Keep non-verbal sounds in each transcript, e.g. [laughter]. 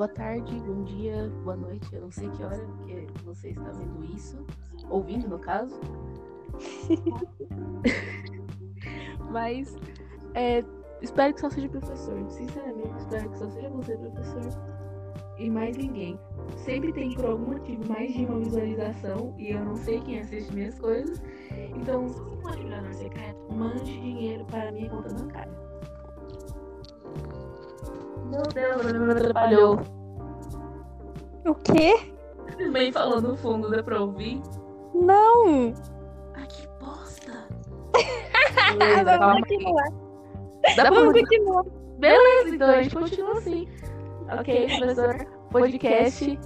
boa tarde, bom dia, boa noite. Eu não sei que hora que você está vendo isso. Ouvindo, no caso. [laughs] Mas é, espero que só seja professor. Sinceramente, espero que só seja você, professor. E mais ninguém. Sempre tem por algum motivo mais de uma visualização e eu não sei quem assiste minhas coisas. Então, se você pode virar no secreto, mande dinheiro para minha conta bancária. Meu Deus, me atrapalhou. O quê? Também falou no fundo, dá pra ouvir? Não! Ah, que bosta! [laughs] Beleza, Vamos continuar. Dá Vamos pra... continuar. Beleza, então a gente continua assim. Ok, professor. Podcast.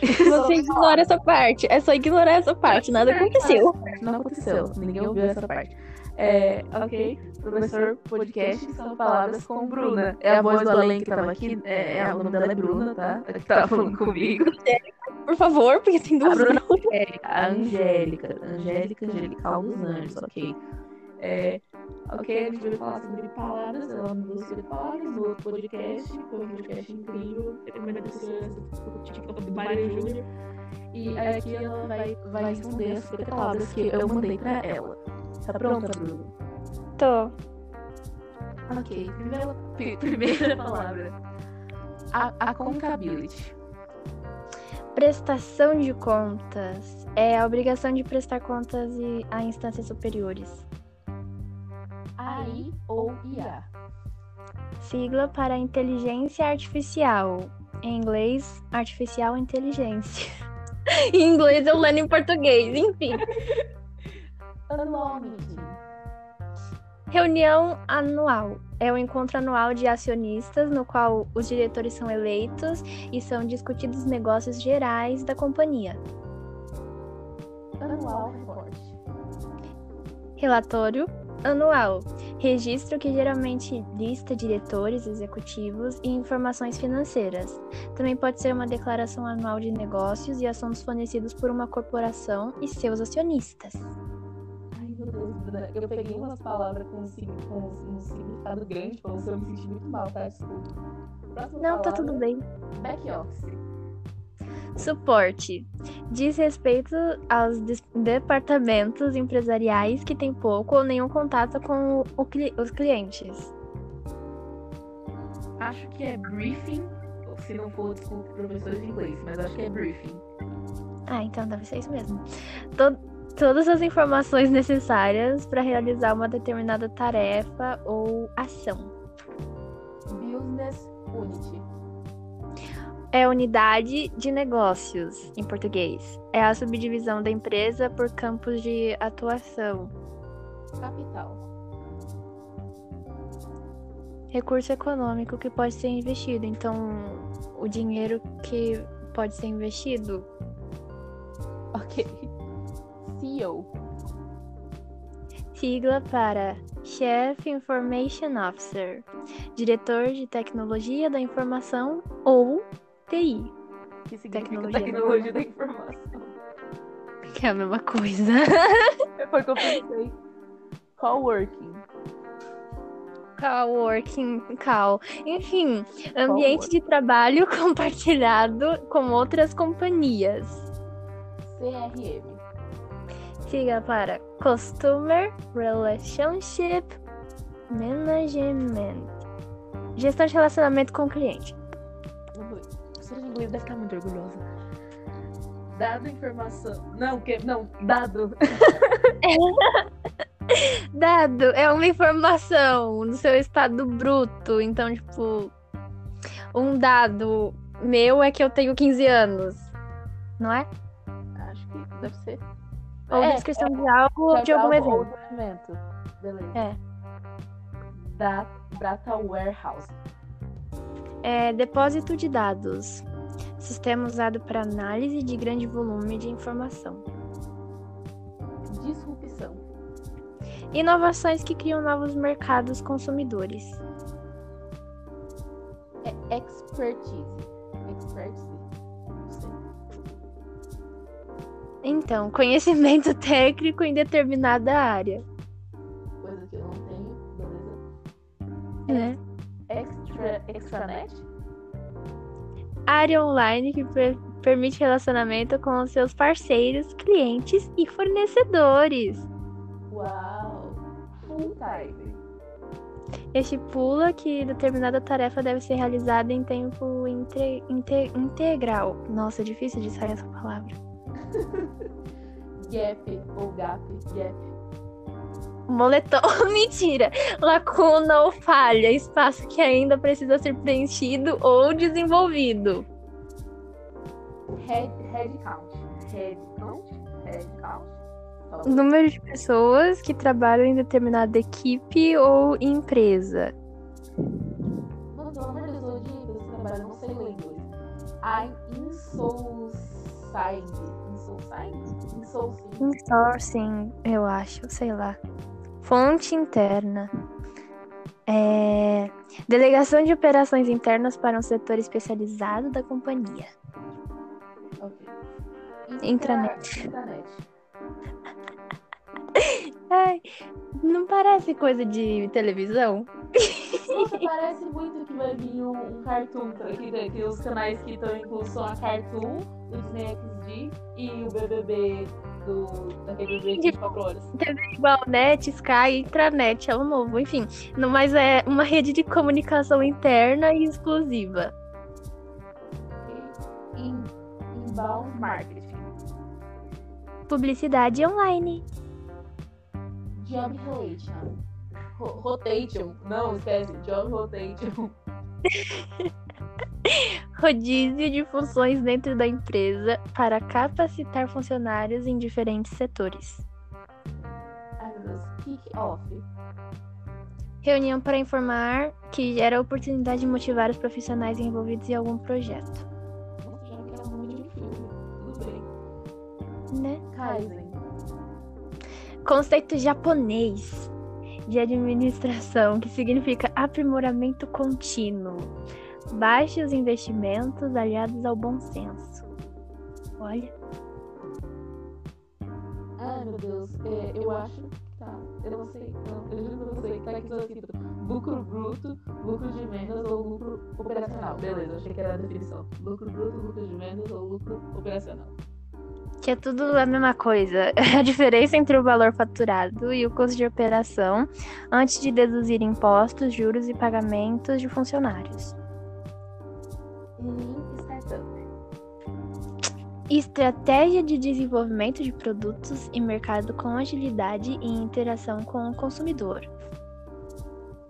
[laughs] Você ignora essa parte. É só ignorar essa parte. Nada aconteceu. Não aconteceu. Ninguém ouviu essa parte. É, ok, professor podcast são palavras com Bruna. É a voz do além que tava aqui. É, é, o nome dela é Bruna, tá? É que tava falando comigo. [laughs] Por favor, porque tem duas. A Bruna é a Angélica. Angélica Angelical dos Anjos, ok. É, ok, a gente vai falar sobre palavras, ela mandou sobre palavras no outro podcast, foi um podcast incrível, recomendo pessoas do TikTok do Mário Júnior. E aqui ela vai, vai responder as 50 palavras que eu mandei pra ela. Tá pronta, Bruno? Tô. Ok, primeira, [laughs] primeira palavra. A accountability. Prestação de contas. É a obrigação de prestar contas a instâncias superiores. AI ou IA. Sigla para inteligência artificial. Em inglês, artificial inteligência. [laughs] em inglês eu lendo em português, enfim. Anualmente. Reunião anual. É o encontro anual de acionistas, no qual os diretores são eleitos e são discutidos negócios gerais da companhia. Anual report. Relatório anual. Registro que geralmente lista diretores, executivos e informações financeiras. Também pode ser uma declaração anual de negócios e assuntos fornecidos por uma corporação e seus acionistas. Eu peguei umas palavras com um, com um significado grande você, eu me senti muito mal, tá? Desculpa. Próxima Não, tá palavra, tá tudo bem. Back office. Suporte. Diz respeito aos departamentos empresariais que têm pouco ou nenhum contato com o, os clientes. Acho que é briefing, se não for, desculpe, professor de inglês, mas acho que é briefing. Ah, então deve ser isso mesmo. Todo, todas as informações necessárias para realizar uma determinada tarefa ou ação. Business Unity. É unidade de negócios, em português. É a subdivisão da empresa por campos de atuação. Capital. Recurso econômico que pode ser investido. Então, o dinheiro que pode ser investido. Ok. CEO. Sigla para Chief Information Officer, diretor de tecnologia da informação ou TI. Que significa tecnologia, tecnologia da informação. Que é a mesma coisa. [laughs] Foi o que eu pensei. Coworking. Coworking, call. Enfim, ambiente de trabalho [laughs] compartilhado com outras companhias. CRM siga para Customer Relationship Management. Gestão de relacionamento com o cliente. Professora de inglês deve estar muito orgulhosa. Dado informação. Não, que... não, dado. [laughs] dado é uma informação no seu estado bruto. Então, tipo, um dado meu é que eu tenho 15 anos. Não é? Acho que deve ser. Ou é, descrição é, de algo de, de algum evento. Ou evento. Beleza. É. Da Data Warehouse. É depósito de dados. Sistema usado para análise de grande volume de informação. Disrupção. Inovações que criam novos mercados consumidores. É. Expertise. Então, conhecimento [laughs] técnico em determinada área. Coisa que eu não tenho, beleza? Né? Extra, extranet? área online que per- permite relacionamento com os seus parceiros, clientes e fornecedores. Uau! Full time. Estipula que determinada tarefa deve ser realizada em tempo inte- inte- integral. Nossa, é difícil de sair essa palavra. [laughs] Gap ou gap, gap. Moletom, [laughs] mentira! Lacuna ou falha, espaço que ainda precisa ser preenchido ou desenvolvido. Head, head count. Head count? Head count? Número de pessoas que trabalham em determinada equipe ou empresa. Mano, pelo amor de Deus, eu odeio esse trabalho, eu não sei ler inglês. I'm insoulsigned. Insourcing, eu acho, sei lá. Fonte interna. É, Delegação de operações internas para um setor especializado da companhia. Ok. Intranet. Intranet. Ai, não parece coisa de televisão? Nossa, parece muito que vai vir um, um cartoon pra aqui, né? que os canais que estão inclusos são a Cartoon, o Disney XD e o BBB do, daquele BBB de 24 horas. Igual Net, Sky, Intranet, é o novo, enfim. Não, mas é uma rede de comunicação interna e exclusiva. In, inbound Marketing. Publicidade online. Job Relation. Ro- rotation. Não, esquece. Job Rotation. [laughs] Rodízio de funções dentro da empresa para capacitar funcionários em diferentes setores. Ai, meu Deus. Kick Off. Reunião para informar que gera oportunidade de motivar os profissionais envolvidos em algum projeto. Nossa, já que era o nome de um filme. Tudo bem. Né? Kaizen. Conceito japonês de administração, que significa aprimoramento contínuo. Baixos investimentos aliados ao bom senso. Olha, Ai, meu Deus. É, eu acho. Tá. Eu não sei. Não, eu juro que eu não sei. Tá aqui escrito lucro bruto, lucro de vendas ou lucro operacional. Beleza, achei que era a definição. Lucro bruto, lucro de vendas ou lucro operacional. Que é tudo a mesma coisa. [laughs] A diferença entre o valor faturado e o custo de operação antes de deduzir impostos, juros e pagamentos de funcionários. Lean Startup. Estratégia de desenvolvimento de produtos e mercado com agilidade e interação com o consumidor.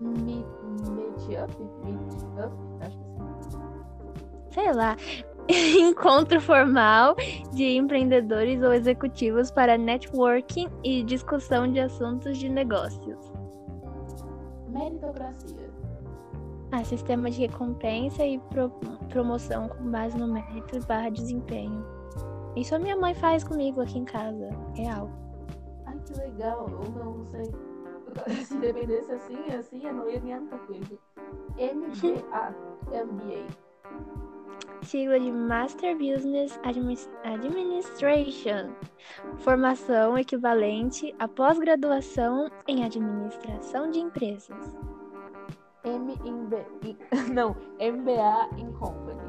Meet, meet up? Meet up? Acho que sim. Sei lá. [laughs] Encontro formal de empreendedores ou executivos para networking e discussão de assuntos de negócios. Meritocracia. Ah, sistema de recompensa e pro- promoção com base no mérito barra desempenho. Isso a minha mãe faz comigo aqui em casa. Real. Ai, que legal. Ou não, não sei. [laughs] Se dependesse assim, assim, eu não ia ganhar muita coisa. MBA. MBA. Sigla de Master Business Admi- Administration. Formação equivalente à pós-graduação em administração de empresas. M in B. in- [laughs] Não, MBA in Company.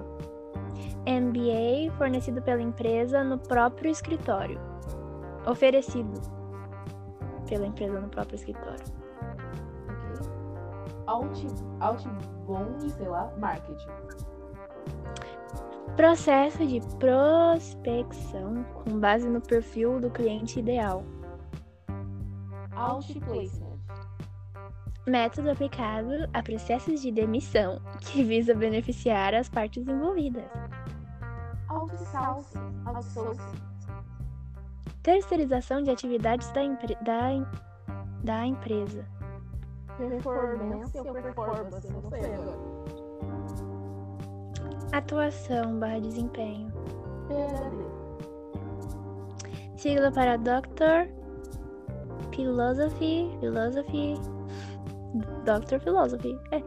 MBA fornecido pela empresa no próprio escritório. Oferecido pela empresa no próprio escritório. Out, outbound, sei lá, marketing. Processo de prospecção com base no perfil do cliente ideal. Outplacement. Método aplicado a processos de demissão, que visa beneficiar as partes envolvidas. Outsourcing. Outsourcing. Terceirização de atividades da, empre- da, da empresa. Performance ou performance? Não sei agora. Atuação barra desempenho. PhD. Sigla para Doctor Philosophy. Philosophy. Doctor Philosophy. É.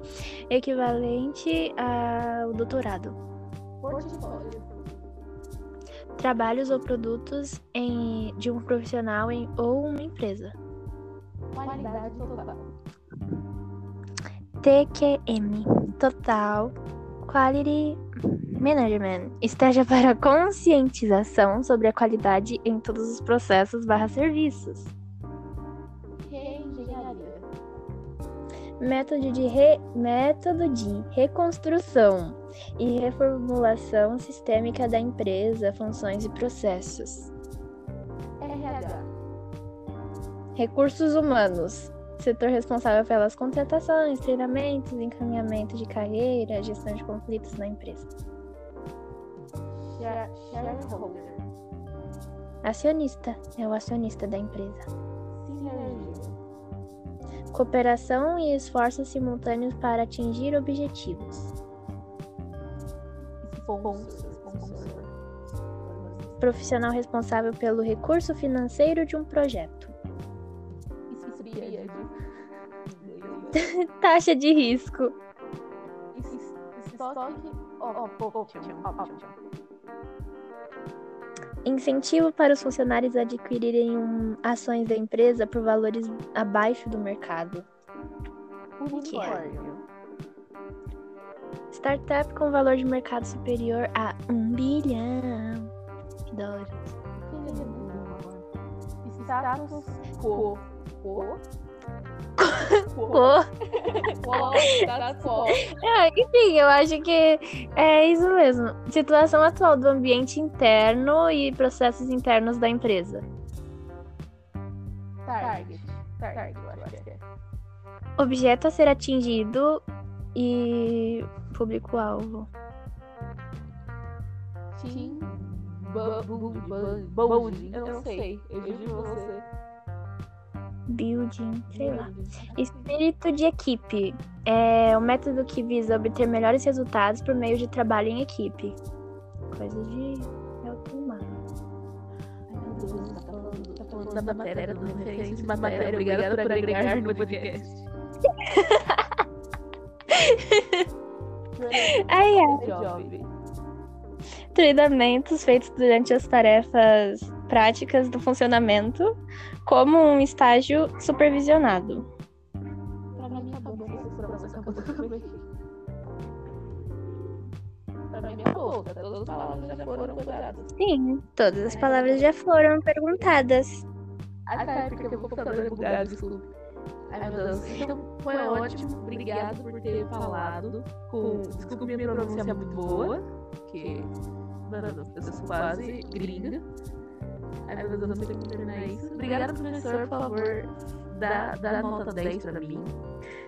Equivalente ao doutorado. Portfólio. Trabalhos ou produtos em, de um profissional em, ou uma empresa. Qualidade total. TQM. Total Quality Management esteja para conscientização sobre a qualidade em todos os processos barra serviços. Reengenharia. Método de, re... Método de reconstrução e reformulação sistêmica da empresa, funções e processos. RH. Recursos humanos. Setor responsável pelas contratações, treinamentos, encaminhamento de carreira, gestão de conflitos na empresa. Share- Shareholder. Acionista é o acionista da empresa. Sinergia. Cooperação e esforços simultâneos para atingir objetivos. Sponsor. Profissional responsável pelo recurso financeiro de um projeto. [laughs] Taxa de risco. Incentivo para os funcionários adquirirem um- ações da empresa por valores abaixo do mercado. Unicórnio. Startup com valor de mercado superior a um bilhão de dólares. Status quo. Quo. é, enfim, eu acho que é isso mesmo. Situação atual do ambiente interno e processos internos da empresa. Target. Target, eu acho que é. Objeto a ser atingido e público-alvo. Team Building. Eu não sei. Eu juro você. Building, sei lá. Espírito de equipe é o método que visa obter melhores resultados por meio de trabalho em equipe. Coisa de Deus, tá falando, da matéria, da referência de matéria. Obrigada por agregar no podcast. [laughs] Ai, ai. Treinamentos feitos durante as tarefas práticas do funcionamento, como um estágio supervisionado. Sim, todas as palavras já foram perguntadas. Ah, tá, é porque o computador é bugado, desculpa. Ai, meu Deus. Então, foi ótimo. Obrigado por ter falado. Com... Desculpa, minha pronúncia é muito boa. Porque, mano, eu sou quase gringa. Ai, meu Deus, eu não sei como terminar isso. Obrigada, professor, por favor, dá, dá nota 10 pra mim.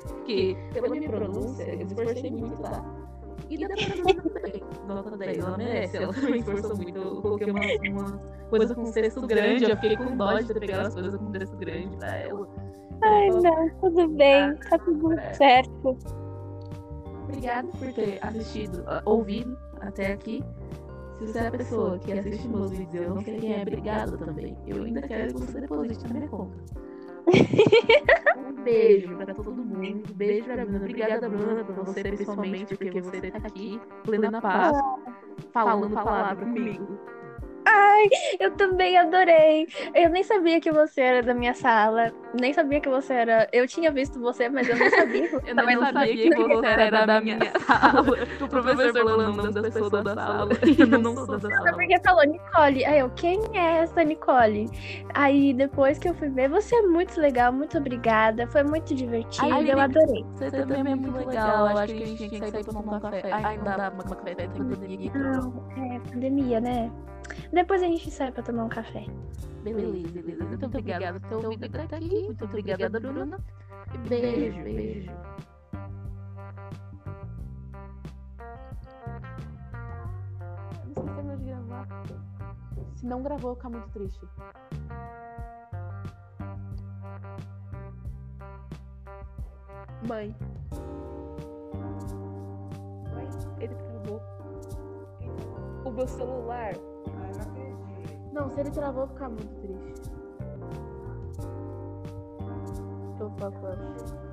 Porque, pela minha pronúncia, eu esforcei muito, tá? E dá pra mim também. Nota 10, ela merece. Ela [laughs] também esforçou muito. Eu coloquei uma, uma coisa com texto grande. Eu fiquei com dó de ter pegado as coisas com texto grande pra ela. Ai, não, tudo bem, tá tudo certo. Obrigada por ter assistido, ouvido até aqui. Se você é a pessoa que assiste meus vídeos eu não sei quem é, obrigada também. Eu ainda quero que você deposite na minha conta. [laughs] Um beijo pra todo mundo. Um beijo pra Bruna. Obrigada, Bruna, por você principalmente, porque você tá aqui, plena paz, falando palavra comigo. Eu também adorei. Eu nem sabia que você era da minha sala. Nem sabia que você era. Eu tinha visto você, mas eu não sabia. [laughs] que você Eu também não sabia que você era da minha sala. [laughs] O professor falou o nome das pessoas da sala. [laughs] Eu não sou da Só sala. porque falou Nicole. Aí eu, quem é essa Nicole? Aí depois que eu fui ver, você é muito legal, muito obrigada. Foi muito divertido, Ai, eu adorei. Você também é muito legal. Eu acho que a gente tinha que sair pra tomar um café. Ai, não dá pra tomar café, tem pandemia. Não, é pandemia, né? Depois a gente sai pra tomar um café. Beleza, beleza. Muito obrigada por ter ouvido até aqui. Muito obrigada, Bruna. E beijo, beijo. Não sei se terminou de gravar. Se não gravou, eu vou ficar muito triste. Mãe. Mãe, ele travou. O meu celular. Não, se ele travou, eu vou ficar muito triste. Com ela.